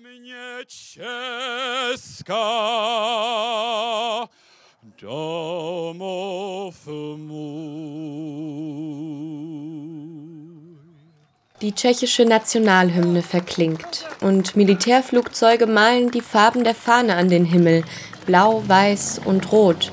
Ziemię cieska domów Die tschechische Nationalhymne verklingt und Militärflugzeuge malen die Farben der Fahne an den Himmel, blau, weiß und rot.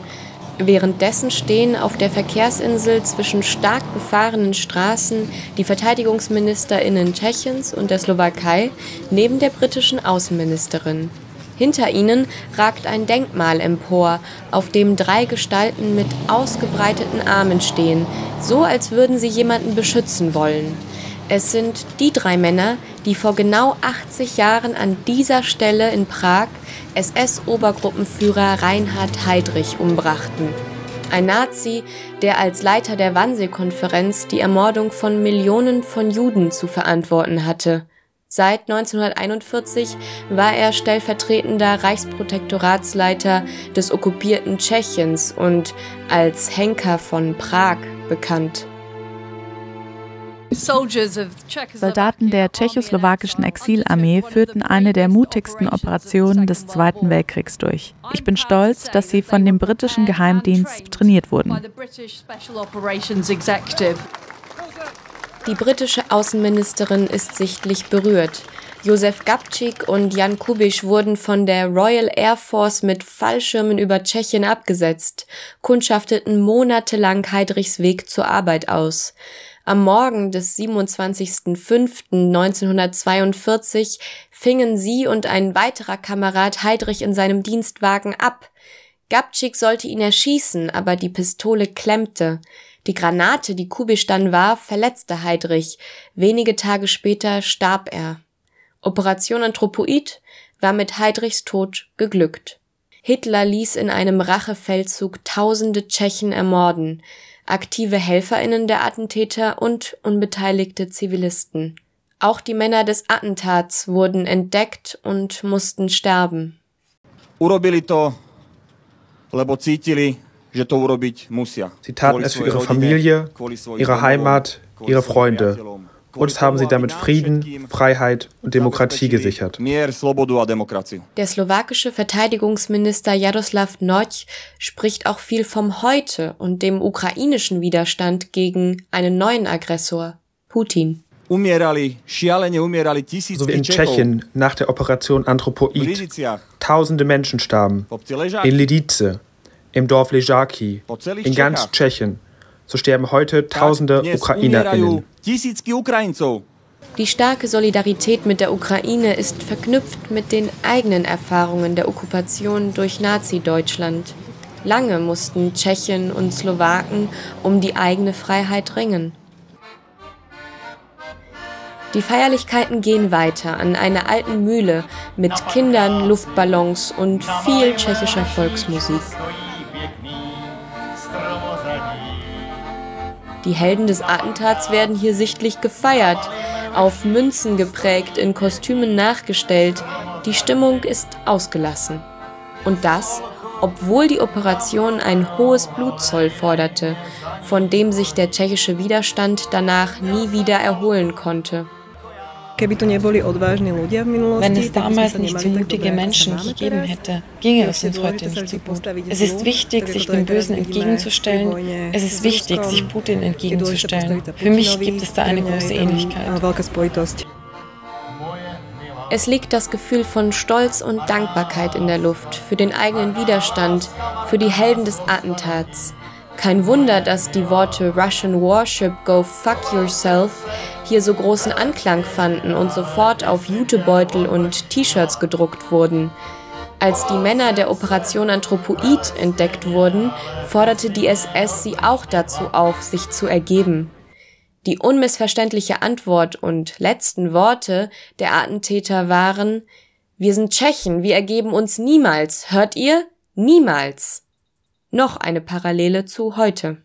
Währenddessen stehen auf der Verkehrsinsel zwischen stark befahrenen Straßen die Verteidigungsministerinnen Tschechiens und der Slowakei neben der britischen Außenministerin. Hinter ihnen ragt ein Denkmal empor, auf dem drei Gestalten mit ausgebreiteten Armen stehen, so als würden sie jemanden beschützen wollen. Es sind die drei Männer, die vor genau 80 Jahren an dieser Stelle in Prag SS-Obergruppenführer Reinhard Heydrich umbrachten. Ein Nazi, der als Leiter der Wannsee-Konferenz die Ermordung von Millionen von Juden zu verantworten hatte. Seit 1941 war er stellvertretender Reichsprotektoratsleiter des okkupierten Tschechiens und als Henker von Prag bekannt. Soldaten der tschechoslowakischen Exilarmee führten eine der mutigsten Operationen des Zweiten Weltkriegs durch. Ich bin stolz, dass sie von dem britischen Geheimdienst trainiert wurden. Die britische Außenministerin ist sichtlich berührt. Josef Gabčík und Jan Kubisch wurden von der Royal Air Force mit Fallschirmen über Tschechien abgesetzt, kundschafteten monatelang Heidrichs Weg zur Arbeit aus. Am Morgen des 27.05.1942 fingen sie und ein weiterer Kamerad Heidrich in seinem Dienstwagen ab. Gabčík sollte ihn erschießen, aber die Pistole klemmte. Die Granate, die Kubisch dann warf, verletzte Heidrich. Wenige Tage später starb er. Operation Anthropoid war mit Heidrichs Tod geglückt. Hitler ließ in einem Rachefeldzug tausende Tschechen ermorden aktive Helferinnen der Attentäter und unbeteiligte Zivilisten. Auch die Männer des Attentats wurden entdeckt und mussten sterben. Sie taten es für ihre Familie, ihre Heimat, ihre Freunde uns haben sie damit Frieden, Freiheit und Demokratie gesichert. Der slowakische Verteidigungsminister Jaroslav Noć spricht auch viel vom Heute und dem ukrainischen Widerstand gegen einen neuen Aggressor, Putin. So wie in Tschechien nach der Operation Anthropoid. Tausende Menschen starben. In Lidice, im Dorf Ležáky, in ganz Tschechien so sterben heute tausende UkrainerInnen. Die starke Solidarität mit der Ukraine ist verknüpft mit den eigenen Erfahrungen der Okkupation durch Nazi-Deutschland. Lange mussten Tschechen und Slowaken um die eigene Freiheit ringen. Die Feierlichkeiten gehen weiter an einer alten Mühle mit Kindern, Luftballons und viel tschechischer Volksmusik. Die Helden des Attentats werden hier sichtlich gefeiert, auf Münzen geprägt, in Kostümen nachgestellt. Die Stimmung ist ausgelassen. Und das, obwohl die Operation ein hohes Blutzoll forderte, von dem sich der tschechische Widerstand danach nie wieder erholen konnte. Wenn es damals nicht so mutige Menschen gegeben hätte, ginge es uns heute nicht so gut. Es ist wichtig, sich dem Bösen entgegenzustellen. Es ist wichtig, sich Putin entgegenzustellen. Für mich gibt es da eine große Ähnlichkeit. Es liegt das Gefühl von Stolz und Dankbarkeit in der Luft für den eigenen Widerstand, für die Helden des Attentats. Kein Wunder, dass die Worte Russian Warship Go Fuck Yourself hier so großen Anklang fanden und sofort auf Jutebeutel und T-Shirts gedruckt wurden. Als die Männer der Operation Anthropoid entdeckt wurden, forderte die SS sie auch dazu auf, sich zu ergeben. Die unmissverständliche Antwort und letzten Worte der Attentäter waren Wir sind Tschechen, wir ergeben uns niemals, hört ihr? Niemals noch eine Parallele zu heute.